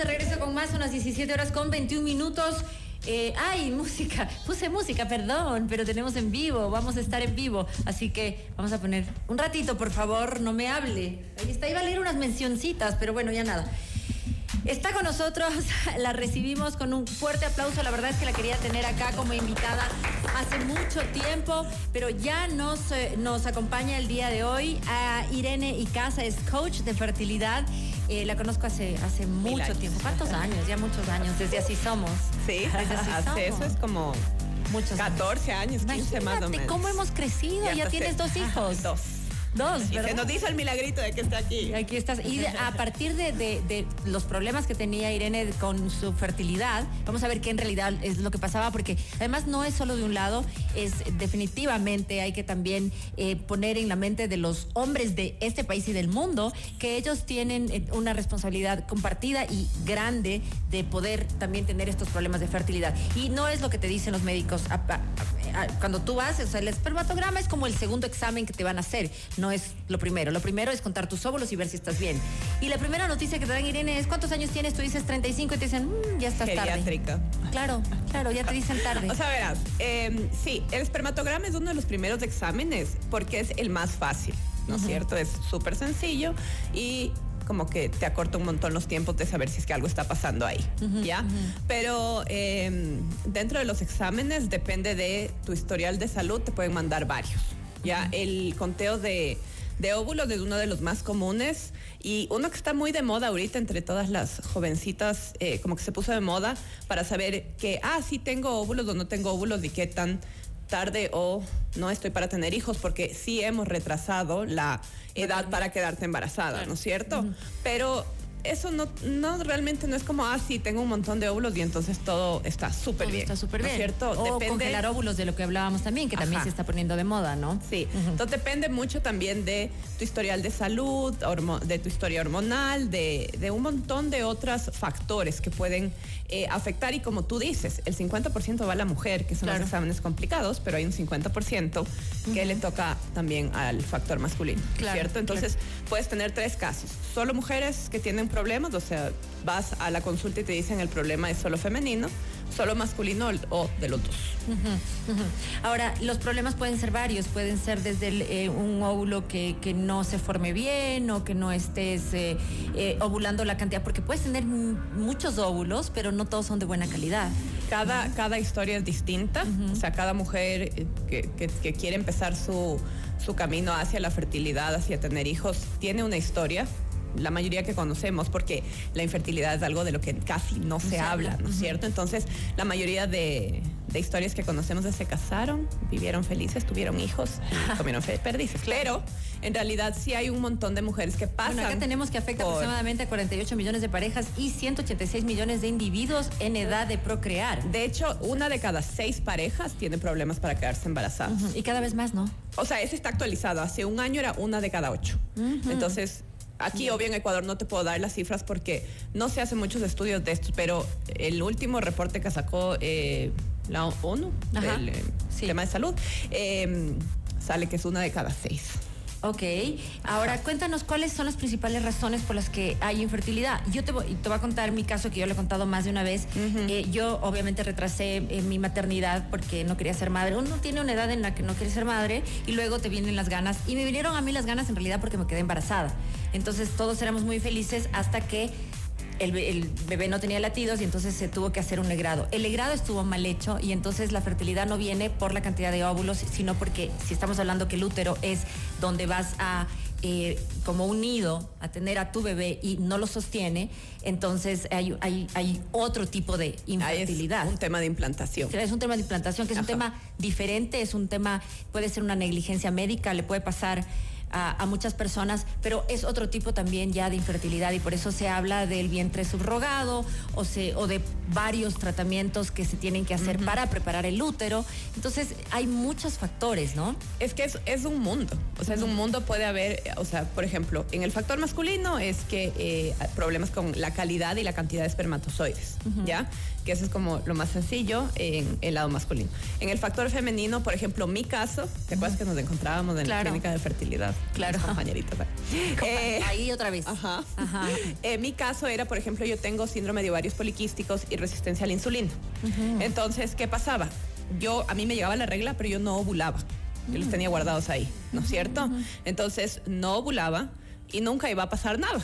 de regreso con más, unas 17 horas con 21 minutos. Eh, ay, música, puse música, perdón, pero tenemos en vivo, vamos a estar en vivo, así que vamos a poner un ratito, por favor, no me hable. Ahí está, iba a leer unas mencioncitas, pero bueno, ya nada. Está con nosotros, la recibimos con un fuerte aplauso. La verdad es que la quería tener acá como invitada hace mucho tiempo, pero ya nos, eh, nos acompaña el día de hoy. A Irene Icaza es coach de fertilidad. Eh, la conozco hace, hace mucho tiempo. ¿Cuántos años? Ya muchos años, desde así somos. Sí, desde así hace eso es como muchos 14 años, 15 más o menos. ¿Cómo hemos crecido? Ya, tienes dos hijos. Dos. Dos, y se nos dice el milagrito de que está aquí. Aquí estás. Y a partir de, los problemas que tenía Irene con su fertilidad, vamos a ver qué en realidad es lo que pasaba, porque además no es solo de un lado, es definitivamente hay que también eh, poner en la mente de los hombres de este país y del mundo que ellos tienen eh, una responsabilidad compartida y grande de poder también tener estos problemas de fertilidad. Y no es lo que te dicen los médicos. Cuando tú vas, o sea, el espermatograma es como el segundo examen que te van a hacer no es lo primero. Lo primero es contar tus óvulos y ver si estás bien. Y la primera noticia que te dan, Irene, es ¿cuántos años tienes? Tú dices 35 y te dicen, mm, ya estás Geriátrica. tarde. Claro, claro, ya te dicen tarde. O sea, verás, em, sí, el espermatograma es uno de los primeros exámenes porque es el más fácil, ¿no es cierto? Es súper sencillo y como que te acorta un montón los tiempos de saber si es que algo está pasando ahí, ¿ya? Pero em, dentro de los exámenes depende de tu historial de salud, te pueden mandar varios. Ya el conteo de, óvulos es uno de los más comunes y uno que está muy de moda ahorita entre todas las jovencitas, eh, como que se puso de moda para saber que, ah, sí tengo óvulos o no tengo óvulos y qué tan tarde o no estoy para tener hijos, porque sí hemos retrasado la edad para quedarte embarazada, ¿no es cierto? Pero eso no, no realmente no es como, ah, sí, tengo un montón de óvulos y entonces todo está súper bien. Está súper bien. ¿Cierto? O depende... congelar óvulos de lo que hablábamos también, que también se está poniendo de moda, ¿no? Sí. Entonces depende mucho también de tu historial de salud, de tu historia hormonal, de, de un montón de otros factores que pueden eh, afectar. Y como tú dices, el 50% va a la mujer, que son los exámenes complicados, pero hay un 50% que le toca también al factor masculino. ¿Cierto? Entonces puedes tener tres casos. Solo mujeres que tienen problemas, o sea, vas a la consulta y te dicen el problema es solo femenino, solo masculino o de los dos. Ahora, los problemas pueden ser varios, pueden ser desde eh, un óvulo que, no se forme bien o que no estés eh, eh, ovulando la cantidad, porque puedes tener muchos óvulos, pero no todos son de buena calidad. Cada, cada historia es distinta, o sea, cada mujer que, que quiere empezar su, su camino hacia la fertilidad, hacia tener hijos, tiene una historia la mayoría que conocemos, porque la infertilidad es algo de lo que casi no se habla, ¿no es cierto? Entonces, la mayoría de, historias que conocemos de se casaron, vivieron felices, tuvieron hijos, comieron perdices. Pero, en realidad, sí hay un montón de mujeres que pasan. Bueno, acá tenemos que afecta aproximadamente a 48 millones de parejas y 186 millones de individuos en edad de procrear. De hecho, una de cada seis parejas tiene problemas para quedarse embarazadas. Y cada vez más, ¿no? O sea, ese está actualizado. Hace un año era una de cada ocho. Entonces, Aquí, obvio, en Ecuador no te puedo dar las cifras porque no se hacen muchos estudios de estos, pero el último reporte que sacó eh, la ONU, el, eh, tema de salud, eh, sale que es una de cada seis. Ok, ahora cuéntanos cuáles son las principales razones por las que hay infertilidad. Yo te voy, te voy a contar mi caso que yo le he contado más de una vez. Eh, yo obviamente retrasé eh, mi maternidad porque no quería ser madre. Uno tiene una edad en la que no quiere ser madre y luego te vienen las ganas. Y me vinieron a mí las ganas en realidad porque me quedé embarazada. Entonces todos éramos muy felices hasta que el, bebé no tenía latidos y entonces se tuvo que hacer un legrado. El legrado estuvo mal hecho y entonces la fertilidad no viene por la cantidad de óvulos, sino porque si estamos hablando que el útero es donde vas a eh, como un nido a tener a tu bebé y no lo sostiene, entonces hay, hay, otro tipo de infertilidad. Es un tema de implantación. Es un tema de implantación, que es un tema diferente, es un tema, puede ser una negligencia médica, le puede pasar a, muchas personas, pero es otro tipo también ya de infertilidad y por eso se habla del vientre subrogado o, se, o de varios tratamientos que se tienen que hacer para preparar el útero. Entonces hay muchos factores, ¿no? Es que es, es un mundo, o sea, es un mundo, puede haber, o sea, por ejemplo, en el factor masculino es que eh, problemas con la calidad y la cantidad de espermatozoides, ¿ya? Que eso es como lo más sencillo en el lado masculino. En el factor femenino, por ejemplo, mi caso, ¿te acuerdas que nos encontrábamos en la clínica de fertilidad? Claro. Compañeritas. Eh, ahí otra vez. Ajá. ajá. Eh, mi caso era, por ejemplo, yo tengo síndrome de ovarios poliquísticos y resistencia a la insulina. Entonces, ¿qué pasaba? Yo, a mí me llegaba la regla, pero yo no ovulaba. Yo los tenía guardados ahí, ¿no es cierto? Entonces, no ovulaba y nunca iba a pasar nada.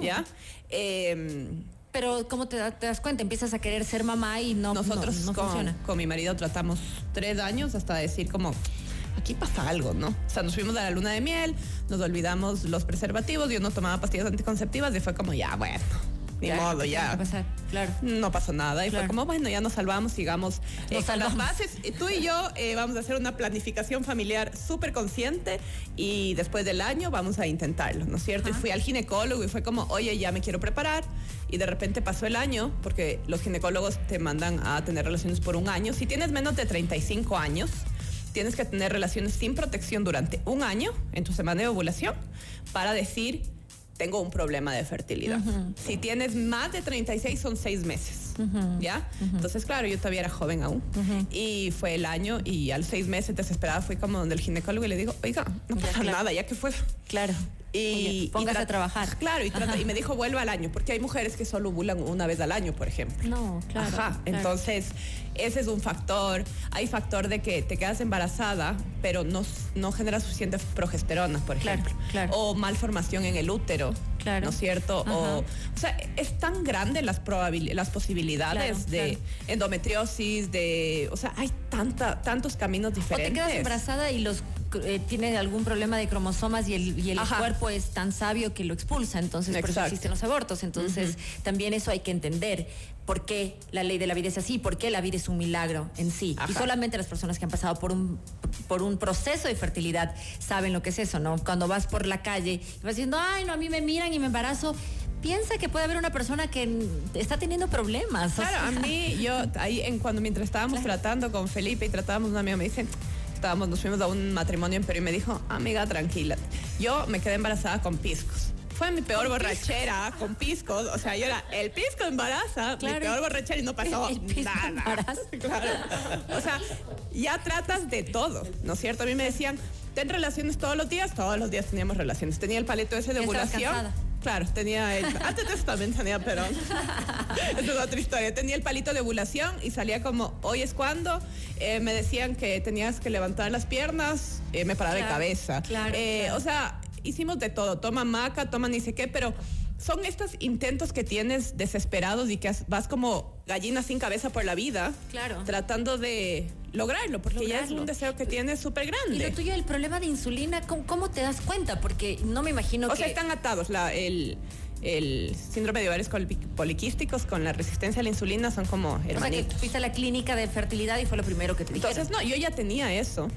¿Ya? Eh, pero ¿cómo te, das cuenta? Empiezas a querer ser mamá y no, Nosotros no, con, funciona. con mi marido tratamos tres años hasta decir como, aquí pasa algo, ¿no? O sea, nos fuimos a la luna de miel, nos olvidamos los preservativos, yo no tomaba pastillas anticonceptivas y fue como, ya, bueno, ni modo, ya. Pasar? Claro. No pasó nada. Y fue como, bueno, ya nos salvamos, sigamos eh, con las bases. Tú y yo eh, vamos a hacer una planificación familiar súper consciente y después del año vamos a intentarlo, ¿no es cierto? Y fui al ginecólogo y fue como, oye, ya me quiero preparar. Y de repente pasó el año, porque los ginecólogos te mandan a tener relaciones por un año. Si tienes menos de 35 años, tienes que tener relaciones sin protección durante un año en tu semana de ovulación para decir tengo un problema de fertilidad. Si tienes más de 36 son seis meses, ¿ya? Entonces, claro, yo todavía era joven aún. Y fue el año y al seis meses desesperada fui como donde el ginecólogo y le digo, oiga, no pasa nada, ya que fue. Claro. Y, póngase a trabajar. Claro, y, y, me dijo vuelva al año, porque hay mujeres que solo ovulan una vez al año, por ejemplo. No, claro. Ajá, entonces ese es un factor. Hay factor de que te quedas embarazada, pero no, no genera suficiente progesterona, por ejemplo. Claro, O malformación en el útero. Claro. ¿No es cierto? O, o, sea, es tan grande las, las posibilidades de endometriosis, de. O sea, hay tanta, tantos caminos diferentes. O te quedas embarazada y los eh, tiene algún problema de cromosomas y el, y el cuerpo es tan sabio que lo expulsa, entonces por eso existen los abortos. Entonces también eso hay que entender por qué la ley de la vida es así, por qué la vida es un milagro en sí. Y solamente las personas que han pasado por un, por un proceso de fertilidad saben lo que es eso, ¿no? Cuando vas por la calle y vas diciendo, ay, no, a mí me miran y me embarazo, piensa que puede haber una persona que está teniendo problemas. Claro, a mí, yo ahí en cuando mientras estábamos tratando con Felipe y tratábamos una amiga, me dicen, estábamos, nos fuimos a un matrimonio en Perú y me dijo, amiga, tranquila. Yo me quedé embarazada con piscos. Fue mi peor borrachera con piscos. O sea, yo era el pisco embaraza, mi peor borrachera y no pasó nada. Claro. O sea, ya tratas de todo, ¿no es cierto? A mí me decían, ten relaciones todos los días. Todos los días teníamos relaciones. Tenía el palito ese de ovulación. Claro, tenía el, antes de eso también tenía perón. Esa es otra historia. Tenía el palito de ovulación y salía como, hoy es cuando. Eh, me decían que tenías que levantar las piernas, eh, me paraba de cabeza. Eh, claro, O sea, hicimos de todo. Toma maca, toma ni sé qué, pero son estos intentos que tienes desesperados y que vas como gallina sin cabeza por la vida. Claro. Tratando de lograrlo, porque ya es un deseo que tienes súper grande. Y lo tuyo, el problema de insulina, ¿cómo, te das cuenta? Porque no me imagino que... O sea, están atados. La, el, el síndrome de ovarios poliquísticos con la resistencia a la insulina son como hermanitos. O sea, fuiste a la clínica de fertilidad y fue lo primero que te dijeron. Entonces, no, yo ya tenía eso.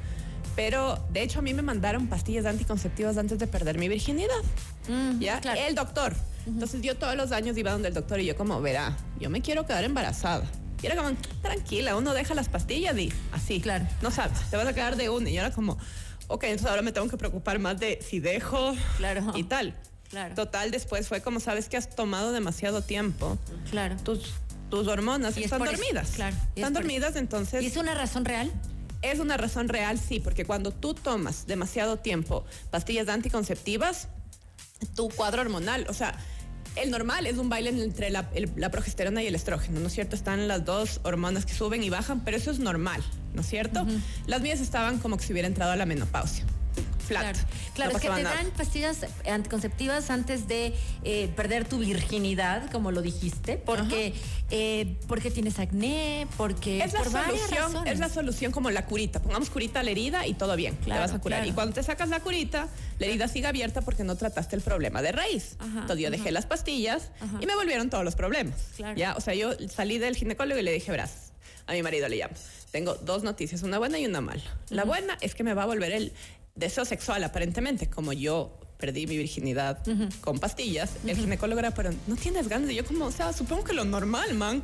Pero de hecho a mí me mandaron pastillas anticonceptivas antes de perder mi virginidad. Mm, ¿Ya? El doctor. Entonces yo todos los años iba donde el doctor y yo como, verá, yo me quiero quedar embarazada. Y era como, tranquila, uno deja las pastillas y así. Claro. No sabes, te vas a quedar de una. Y yo era como, ok, entonces ahora me tengo que preocupar más de si dejo claro. y tal. Claro. Total, después fue como, sabes que has tomado demasiado tiempo. Claro. Tus, tus hormonas están dormidas. Claro. Están dormidas, entonces... ¿Y es una razón real? Es una razón real, sí, porque cuando tú tomas demasiado tiempo pastillas anticonceptivas, tu cuadro hormonal, o sea, el normal es un baile entre la, progesterona y el estrógeno, ¿no es cierto? Están las dos hormonas que suben y bajan, pero eso es normal, ¿no es cierto? Las mías estaban como que si hubiera entrado a la menopausia. Claro, claro es que te dan pastillas anticonceptivas antes de eh, perder tu virginidad, como lo dijiste, porque, eh, porque tienes acné, porque es la solución, es la solución como la curita. Pongamos curita a la herida y todo bien, te vas a curar. Y cuando te sacas la curita, la herida sigue abierta porque no trataste el problema de raíz. Entonces yo dejé las pastillas y me volvieron todos los problemas. Ya, o sea, yo salí del ginecólogo y le dije, verás, a mi marido le llamo. Tengo dos noticias, una buena y una mala. La buena es que me va a volver el, deseo sexual, aparentemente, como yo perdí mi virginidad con pastillas, el ginecólogo era, pero no tienes ganas. Y yo como, o sea, supongo que lo normal, man.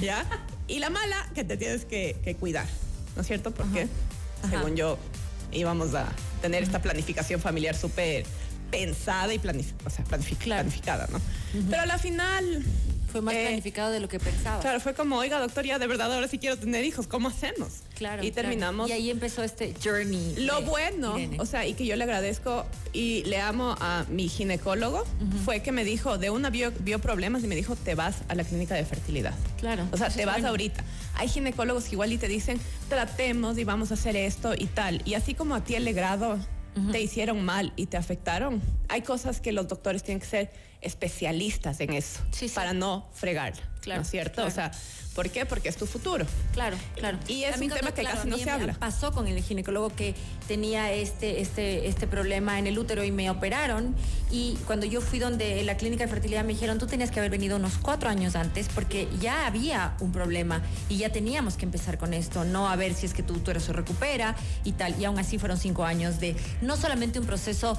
¿Ya? Y la mala, que te tienes que, cuidar, ¿no es cierto? Porque, según yo, íbamos a tener esta planificación familiar súper pensada y planificada, ¿no? Pero a la final Fue más Eh, planificado de lo que pensaba. Claro, fue como, oiga, doctor, ya de verdad ahora sí quiero tener hijos, ¿cómo hacemos? Claro, Y claro. terminamos. Y ahí empezó este journey. Lo de bueno, Irene. o sea, y que yo le agradezco y le amo a mi ginecólogo, fue que me dijo, de una vio, vio problemas y me dijo, te vas a la clínica de fertilidad. Claro. O sea, te vas bueno. ahorita. Hay ginecólogos que igual y te dicen, tratemos y vamos a hacer esto y tal. Y así como a ti el legrado te hicieron mal y te afectaron, hay cosas que los doctores tienen que ser especialistas en eso Sí, sí. para no fregar. Claro, ¿No es cierto? claro. O sea, ¿por qué? Porque es tu futuro. Claro, claro. Y es un tema que claro, casi no se habla. Pasó con el ginecólogo que tenía este, este, este problema en el útero y me operaron. Y cuando yo fui donde la clínica de fertilidad me dijeron, tú tenías que haber venido unos cuatro años antes porque ya había un problema y ya teníamos que empezar con esto, no a ver si es que tu útero se recupera y tal. Y aún así fueron cinco años de no solamente un proceso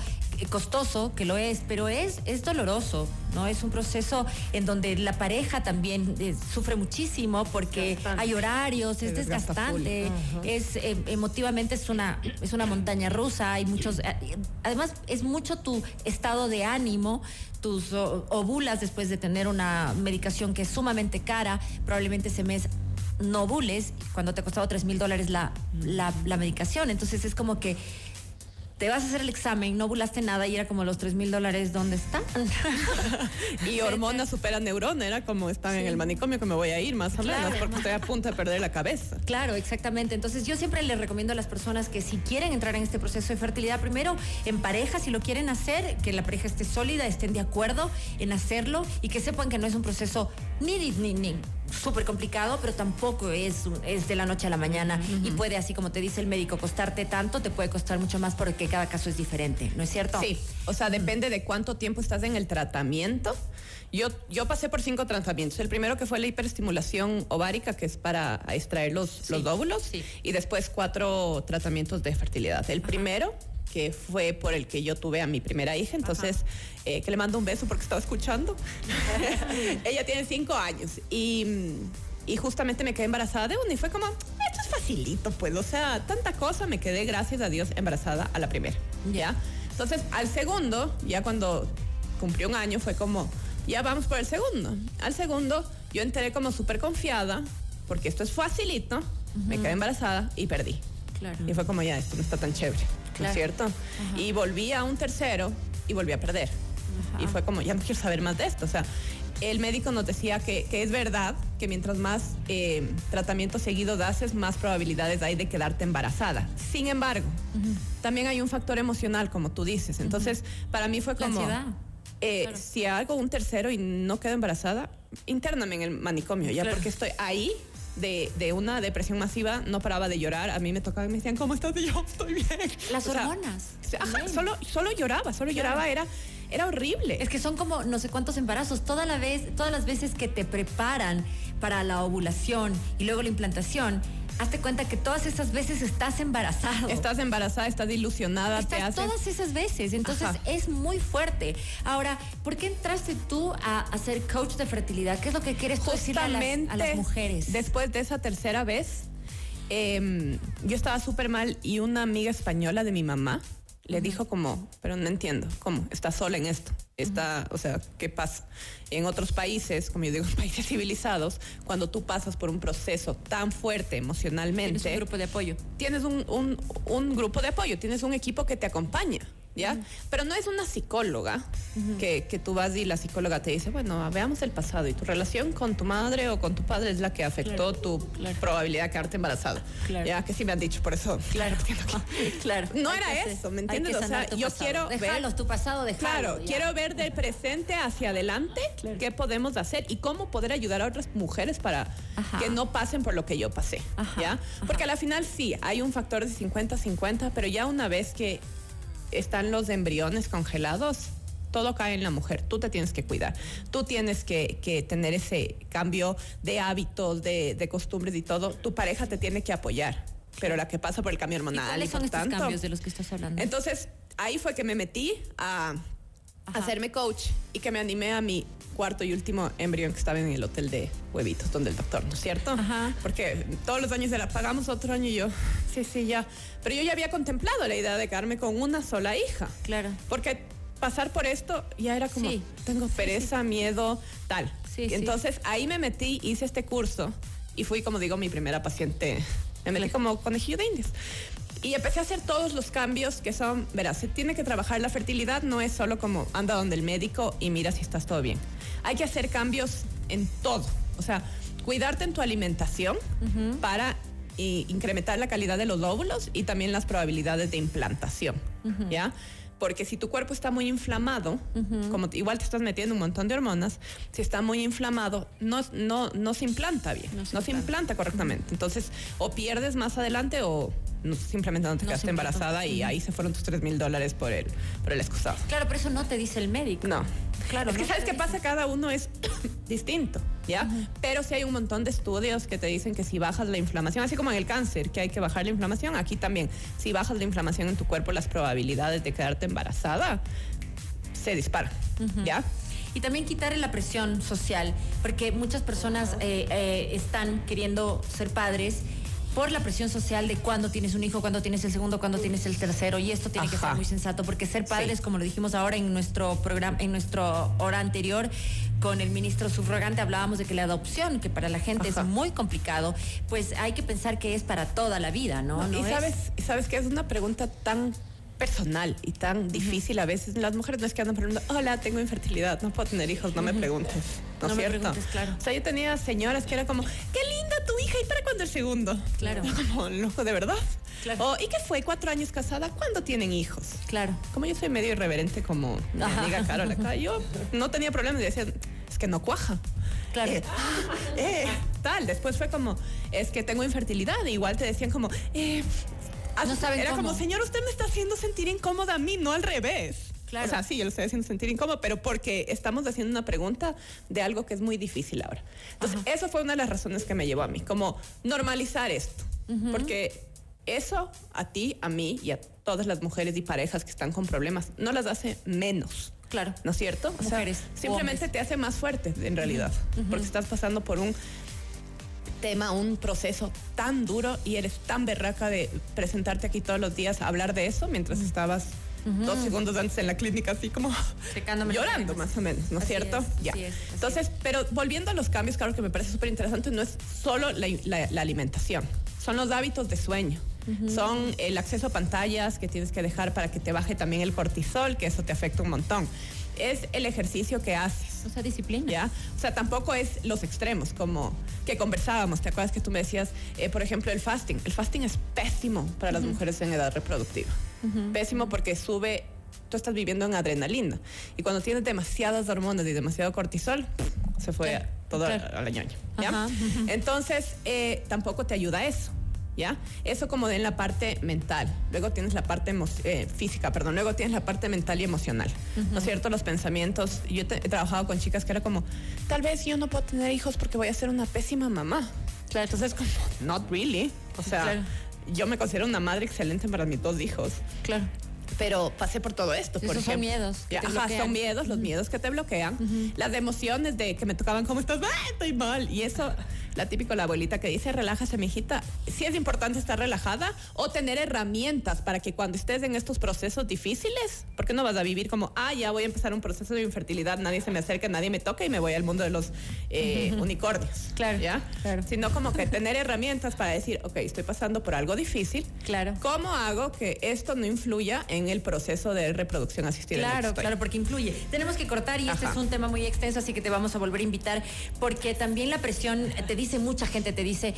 costoso, que lo es, pero es, es doloroso, ¿no? Es un proceso en donde la pareja también eh, sufre muchísimo porque hay horarios, es desgastante, es eh, emotivamente es una, es una montaña rusa, hay muchos, eh, además es mucho tu estado de ánimo, tus ovulas después de tener una medicación que es sumamente cara, probablemente ese mes no ovules cuando te ha costado 3 mil dólares la, la, la medicación, entonces es como que te vas a hacer el examen, no ovulaste nada y era como los 3 mil dólares, ¿dónde están? Y hormona supera neurona, era como están en el manicomio que me voy a ir más o Claro, menos, porque estoy a punto de perder la cabeza. Claro, exactamente. Entonces yo siempre les recomiendo a las personas que si quieren entrar en este proceso de fertilidad, primero en pareja, si lo quieren hacer, que la pareja esté sólida, estén de acuerdo en hacerlo y que sepan que no es un proceso ni, ni, ni, ni súper complicado, pero tampoco es, es de la noche a la mañana y puede, así como te dice el médico, costarte tanto, te puede costar mucho más porque cada caso es diferente, ¿no es cierto? Sí, o sea, depende de cuánto tiempo estás en el tratamiento. Yo, yo pasé por cinco tratamientos. El primero que fue la hiperestimulación ovárica, que es para extraer los, los óvulos, sí. y después cuatro tratamientos de fertilidad. El primero que fue por el que yo tuve a mi primera hija, entonces eh, que le mando un beso porque estaba escuchando. Ella tiene cinco años y, y justamente me quedé embarazada de una y fue como, esto es facilito, pues, o sea, tanta cosa, me quedé, gracias a Dios, embarazada a la primera, ¿ya? Entonces, al segundo, ya cuando cumplió un año, fue como, ya vamos por el segundo. Al segundo, yo entré como súper confiada, porque esto es facilito, me quedé embarazada y perdí. Claro. Y fue como, ya, esto no está tan chévere, ¿no es cierto? Y volví a un tercero y volví a perder. Y fue como, ya no quiero saber más de esto. O sea, el médico nos decía que, que es verdad que mientras más eh, tratamientos seguidos haces, más probabilidades hay de quedarte embarazada. Sin embargo, también hay un factor emocional, como tú dices. Entonces, para mí fue como... eh, Claro. Si hago un tercero y no quedo embarazada, intername en el manicomio, ya Claro. porque estoy ahí de, de una depresión masiva, no paraba de llorar. A mí me tocaban y me decían, ¿cómo estás? Y yo, estoy bien. Las O sea, hormonas. Ajá, solo, solo lloraba, solo lloraba, era, era horrible. Es que son como no sé cuántos embarazos. Toda la vez, todas las veces que te preparan para la ovulación y luego la implantación, hazte cuenta que todas esas veces estás embarazado. Estás embarazada, estás ilusionada, te Estás haces... todas esas veces, entonces Ajá. es muy fuerte. Ahora, ¿por qué entraste tú a, a ser coach de fertilidad? ¿Qué es lo que quieres tú decirle a las, Justamente a las mujeres? después de esa tercera vez, em, yo estaba súper mal y una amiga española de mi mamá le dijo como, pero no entiendo, ¿cómo? Está sola en esto. Está, o sea, ¿qué pasa? En otros países, como yo digo, en países civilizados, cuando tú pasas por un proceso tan fuerte emocionalmente, Tienes un grupo de apoyo. tienes un, un- un grupo de apoyo, tienes un equipo que te acompaña, ¿ya? Pero no es una psicóloga que, que tú vas y la psicóloga te dice, bueno, veamos el pasado y tu relación con tu madre o con tu padre es la que afectó Claro, tu claro. probabilidad de quedarte embarazado. Claro. Ya que sí me han dicho, por eso. Claro, claro. No era hacer- eso, ¿me entiendes? O sea, yo pasado. quiero ver- Dejalos, tu pasado, déjalo. Claro, ya. quiero ver del presente hacia adelante qué podemos hacer y cómo poder ayudar a otras mujeres para Ajá. que no pasen por lo que yo pasé. Ajá, ¿ya? ajá. Porque a la final sí, hay un factor de 50-50, pero ya una vez que están los embriones congelados, todo cae en la mujer. Tú te tienes que cuidar. Tú tienes que, que tener ese cambio de hábitos, de, de costumbres y todo. Tu pareja te tiene que apoyar. Pero la que pasa por el cambio ¿Y hormonal cuáles y son por estos tanto, cambios de los que estás hablando? entonces, ahí fue que me metí a Ajá. hacerme coach y que me animé a mi cuarto y último embrión que estaba en el hotel de huevitos, donde el doctor, ¿no es cierto? Ajá. Porque todos los años era, pagamos otro año y yo, sí, sí, ya. Pero yo ya había contemplado la idea de quedarme con una sola hija. Claro. Porque pasar por esto ya era como, Sí. tengo pereza, miedo, tal. Sí, sí. Entonces ahí me metí, hice este curso y fui, como digo, mi primera paciente. Me metí como conejillo de indias. Y empecé a hacer todos los cambios que son, verás, se tiene que trabajar la fertilidad, no es solo como anda donde el médico y mira si estás todo bien. Hay que hacer cambios en todo. O sea, cuidarte en tu alimentación para eh, incrementar la calidad de los óvulos y también las probabilidades de implantación, ¿ya? Porque si tu cuerpo está muy inflamado, como igual te estás metiendo un montón de hormonas, si está muy inflamado, no, no, no se implanta bien, no se, implanta correctamente. Entonces, o pierdes más adelante o no- simplemente no te quedaste embarazada y ahí se fueron tus 3 mil dólares por el, por el excusado. Claro, pero eso no te dice el médico. No. Claro. Es que sabes qué pasa, cada uno es distinto, ¿ya? Pero sí hay un montón de estudios que te dicen que si bajas la inflamación, así como en el cáncer, que hay que bajar la inflamación, aquí también, si bajas la inflamación en tu cuerpo, las probabilidades de quedarte embarazada se disparan, ¿ya? Y también quitarle la presión social, porque muchas personas eh, eh, están queriendo ser padres por la presión social de cuándo tienes un hijo, cuándo tienes el segundo, cuándo tienes el tercero, y esto tiene que ser muy sensato, porque ser padres, Sí. como lo dijimos ahora en nuestro programa, en nuestro hora anterior, con el ministro subrogante hablábamos de que la adopción, que para la gente Ajá. es muy complicado, pues hay que pensar que es para toda la vida, ¿no? y No es- sabes, y sabes que es una pregunta tan personal y tan difícil a veces. Las mujeres no es que andan preguntando, hola, tengo infertilidad, no puedo tener hijos, no me preguntes. ¿No, No es me cierto? preguntes, claro. O sea, yo tenía señoras que era como, qué hija, ¿y para cuándo el segundo? Claro. Como, loco, ¿de verdad? Claro. O, ¿y qué fue? ¿Cuatro años casada? ¿Cuándo tienen hijos? Claro. Como yo soy medio irreverente como mi amiga Carol acá, yo no tenía problemas y decía, es que no cuaja. Claro. Eh, eh, tal. Después fue como, es que tengo infertilidad. E igual te decían como, eh, No saben era cómo. como, señor, usted me está haciendo sentir incómoda a mí, no al revés. Claro. O sea, sí, yo lo estoy haciendo sentir incómodo, pero porque estamos haciendo una pregunta de algo que es muy difícil ahora. Entonces, eso fue una de las razones que me llevó a mí, como normalizar esto. Porque eso a ti, a mí y a todas las mujeres y parejas que están con problemas no las hace menos. Claro. ¿No es cierto? O sea, Mujeres, simplemente te hace más fuerte, en realidad. Porque estás pasando por un tema, un proceso tan duro y eres tan berraca de presentarte aquí todos los días a hablar de eso mientras estabas dos segundos antes en la clínica así como Secándome llorando más o menos, ¿no es Así cierto? es, ya. es, Entonces, pero volviendo a los cambios, claro que me parece súper interesante, no es solo la, la- la alimentación, son los hábitos de sueño. Son el acceso a pantallas que tienes que dejar para que te baje también el cortisol, que eso te afecta un montón. Es el ejercicio que haces. O sea, disciplina. ¿ya? O sea, tampoco es los extremos, como que conversábamos. ¿Te acuerdas que tú me decías, eh, por ejemplo, el fasting? El fasting es pésimo para las mujeres en edad reproductiva. Pésimo porque sube, tú estás viviendo en adrenalina. Y cuando tienes demasiadas hormonas y demasiado cortisol, se fue Claro, todo claro. a la ñoña. ¿ya? Ajá, ujú. Entonces, eh, tampoco te ayuda eso. ¿Ya? Eso como en la parte mental. Luego tienes la parte eh, física, perdón. Luego tienes la parte mental y emocional. ¿No es cierto? Los pensamientos. Yo te- he trabajado con chicas que era como, tal vez yo no puedo tener hijos porque voy a ser una pésima mamá. Claro. Entonces, como, not really. O sea, Claro. yo me considero una madre excelente para mis dos hijos. Claro. Pero pasé por todo esto, por Esos son ejemplo. miedos que Ya, te ajá, son miedos, los miedos que te bloquean. Las emociones de que me tocaban, ¿cómo estás? ¡Ah, estoy mal! Y eso, la típica la abuelita que dice, relájase, mijita. Sí es importante estar relajada o tener herramientas para que cuando estés en estos procesos difíciles, porque no vas a vivir como, ah, ya voy a empezar un proceso de infertilidad, nadie se me acerca, nadie me toca y me voy al mundo de los eh, unicornios. Claro, ¿Ya? claro. Sino como que tener herramientas para decir, ok, estoy pasando por algo difícil. Claro. ¿Cómo hago que esto no influya en el proceso de reproducción asistida? Claro, claro, porque influye. Tenemos que cortar y este es un tema muy extenso, así que te vamos a volver a invitar, porque también la presión, te dice mucha gente, te dice,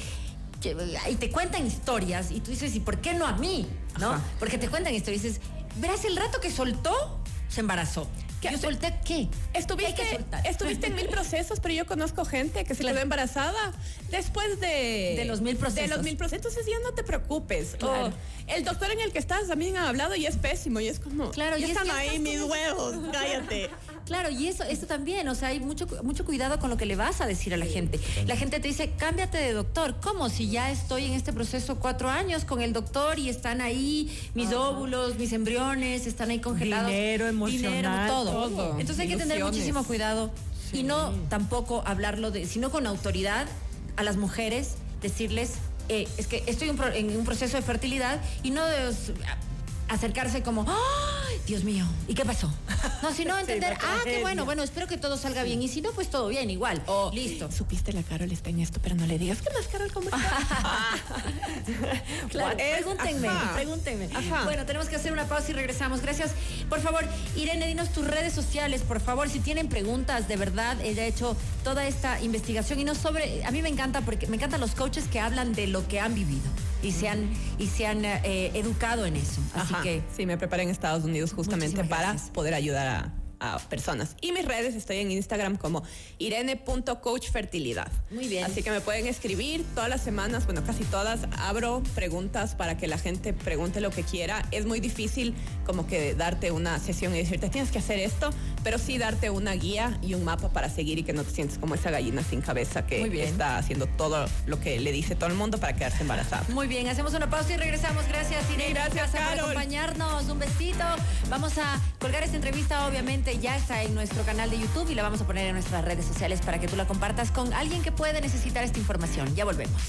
que- y te cuentan historias, y tú dices, ¿y por qué no a mí? ¿No? Ajá. Porque te cuentan historias y dices, verás, el rato que soltó, se embarazó. ¿Qué Yo solté, ¿qué? Estuviste, que soltar. estuviste en mil procesos, pero yo conozco gente que se Claro. quedó embarazada después de... De los mil procesos. De los mil procesos. Entonces ya no te preocupes. Claro. El doctor en el que estás también ha hablado y es pésimo. Y es como, Claro, ya y es están que ahí mis huevos, cállate. Claro, y eso, eso también, o sea, hay mucho, mucho cuidado con lo que le vas a decir a la gente. La gente te dice, cámbiate de doctor. ¿Cómo? Si ya estoy en este proceso cuatro años con el doctor y están ahí mis óvulos, mis embriones, están ahí congelados. Dinero, emocional, Dinero, todo. todo. Entonces hay que tener muchísimo cuidado y no tampoco hablarlo de, sino con autoridad a las mujeres, decirles, eh, es que estoy en un proceso de fertilidad y no de, acercarse como, ¡ay! Dios mío, ¿y qué pasó? No, si no entender, ah, qué bueno, bueno, espero que todo salga bien. Y si no, pues todo bien, igual. O, Listo. Supiste la Carol está en esto, pero no le digas que más Carol está. Claro, Es- pregúntenme, ajá. pregúntenme. Ajá. Bueno, tenemos que hacer una pausa y regresamos. Gracias. Por favor, Irene, dinos tus redes sociales, por favor. Si tienen preguntas, de verdad, ella ha hecho toda esta investigación y no sobre. A mí me encanta porque me encantan los coaches que hablan de lo que han vivido y se han, y se han eh, educado en eso. Así Ajá. que. Sí, me preparé en Estados Unidos justamente para poder ayudar a, a personas. Y mis redes estoy en Instagram como irene.coachfertilidad. Muy bien. Así que me pueden escribir todas las semanas, bueno, casi todas, abro preguntas para que la gente pregunte lo que quiera. Es muy difícil como que darte una sesión y decirte tienes que hacer esto, pero sí darte una guía y un mapa para seguir y que no te sientes como esa gallina sin cabeza que está haciendo todo lo que le dice todo el mundo para quedarse embarazada. Muy bien, hacemos una pausa y regresamos. Gracias, Irene. Gracias, por Carol. acompañarnos. Un besito. Vamos a colgar esta entrevista, obviamente, ya está en nuestro canal de YouTube y la vamos a poner en nuestras redes sociales para que tú la compartas con alguien que puede necesitar esta información. Ya volvemos.